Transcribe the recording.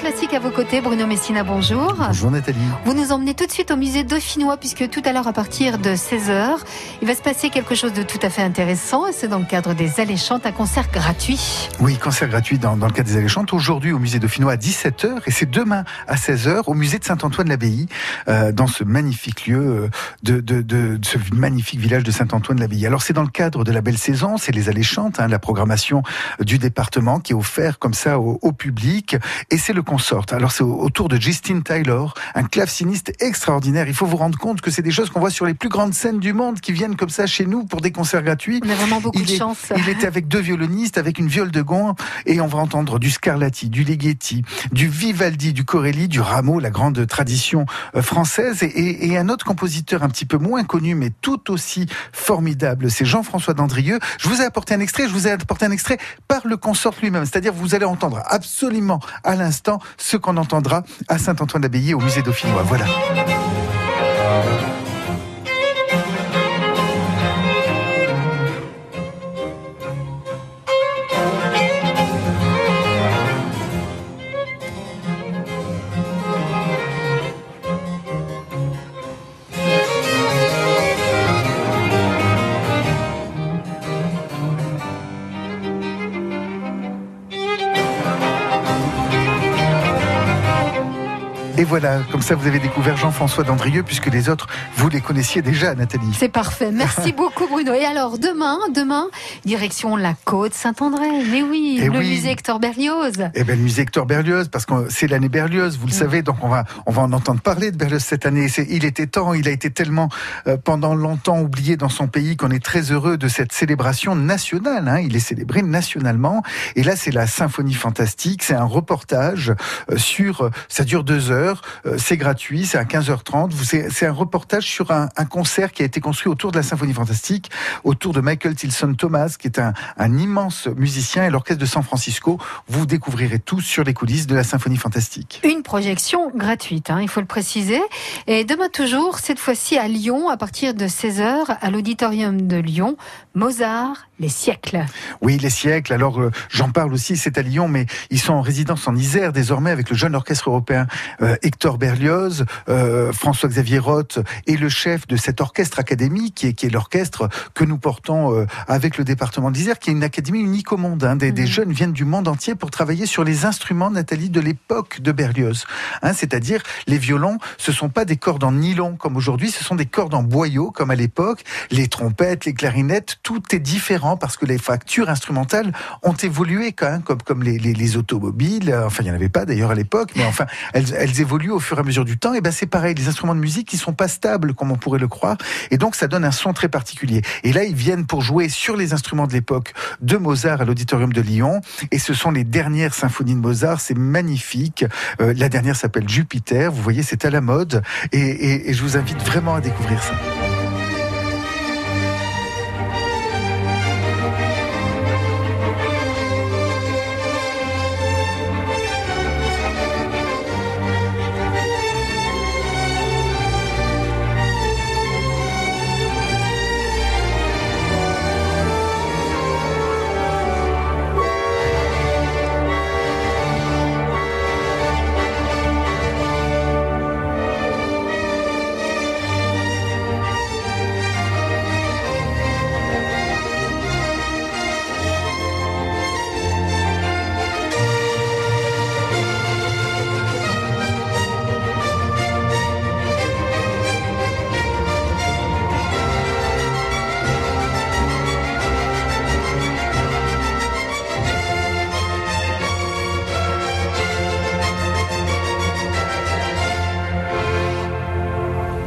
Classique à vos côtés, Bruno Messina, bonjour. Bonjour Nathalie. Vous nous emmenez tout de suite au musée dauphinois puisque tout à l'heure à partir de 16h, il va se passer quelque chose de tout à fait intéressant et c'est dans le cadre des Alléchantes, un concert gratuit. Oui, concert gratuit dans, dans le cadre des Alléchantes, aujourd'hui au musée dauphinois à 17h et c'est demain à 16h au musée de Saint-Antoine-l'Abbaye, euh, dans ce magnifique lieu euh, de, de, de, de, ce magnifique village de Saint-Antoine-l'Abbaye. Alors c'est dans le cadre de la belle saison, c'est les Alléchantes, hein, la programmation du département qui est offert comme ça au, au public et c'est le Alors c'est autour de Justin Taylor, un claveciniste extraordinaire. Il faut vous rendre compte que c'est des choses qu'on voit sur les plus grandes scènes du monde qui viennent comme ça chez nous pour des concerts gratuits. On a vraiment beaucoup il de est, chance. Il était avec deux violonistes, avec une viole de gond, et on va entendre du Scarlatti, du Ligeti, du Vivaldi, du Corelli, du Rameau, la grande tradition euh, française, et, et, et, un autre compositeur un petit peu moins connu, mais tout aussi formidable, c'est Jean-François Dandrieux. Je vous ai apporté un extrait, je vous ai apporté un extrait par le consort lui-même, c'est-à-dire vous allez entendre absolument à l'instant ce qu'on entendra à Saint-Antoine-d'Abbaye au musée dauphinois. Voilà. Et voilà, comme ça vous avez découvert Jean-François Dandrieux, puisque les autres, vous les connaissiez déjà, Nathalie. C'est parfait. Merci beaucoup, Bruno. Et alors, demain, demain, direction la côte Saint-André. Mais oui, Et le oui. musée Hector Berlioz. Eh ben, le musée Hector Berlioz, parce que c'est l'année Berlioz, vous le savez, donc on va, on va en entendre parler de Berlioz cette année. Il était temps, il a été tellement, euh, pendant longtemps oublié dans son pays qu'on est très heureux de cette célébration nationale. hein. Il est célébré nationalement. Et là, c'est la symphonie fantastique. C'est un reportage euh, sur, euh, ça dure deux heures, euh, c'est gratuit, c'est à 15h30. Vous- C'est un reportage sur un, concert qui a été construit autour de la symphonie fantastique, autour de Michael Tilson Thomas, qui est un, un immense musicien, et l'orchestre de San Francisco. Vous découvrirez tout sur les coulisses de la symphonie fantastique. Une projection gratuite, hein, il faut le préciser. Et demain toujours, cette fois-ci à Lyon, à partir de 16h, à l'auditorium de Lyon, Mozart, les siècles. Oui, les siècles. Alors, euh, j'en parle aussi, c'est à Lyon, mais ils sont en résidence en Isère désormais avec le jeune orchestre européen euh, Hector Berlioz, euh, François-Xavier Roth et le chef de cet orchestre académie qui est, qui est l'orchestre que nous portons avec le département d'Isère, qui est une académie unique au monde. hein. Des, des Mhm. jeunes viennent du monde entier pour travailler sur les instruments, Nathalie, de l'époque de Berlioz. Hein, C'est-à-dire, les violons, ce sont pas des cordes en nylon comme aujourd'hui, ce sont des cordes en boyau comme à l'époque. Les trompettes, les clarinettes, tout est différent parce que les factures instrumentales ont évolué quand même, comme, les, les, les automobiles. Enfin, il n'y en avait pas d'ailleurs à l'époque, mais enfin, elles, évoluent au fur et à mesure du temps. Et ben, c'est pareil, les instruments de musique qui sont pas stables comme on pourrait le croire, et donc ça donne un son très particulier. Et là, ils viennent pour jouer sur les instruments de l'époque de Mozart à l'auditorium de Lyon, et ce sont les dernières symphonies de Mozart. C'est magnifique. Euh, la dernière s'appelle Jupiter. Vous voyez, c'est à la mode, et je vous invite vraiment à découvrir ça.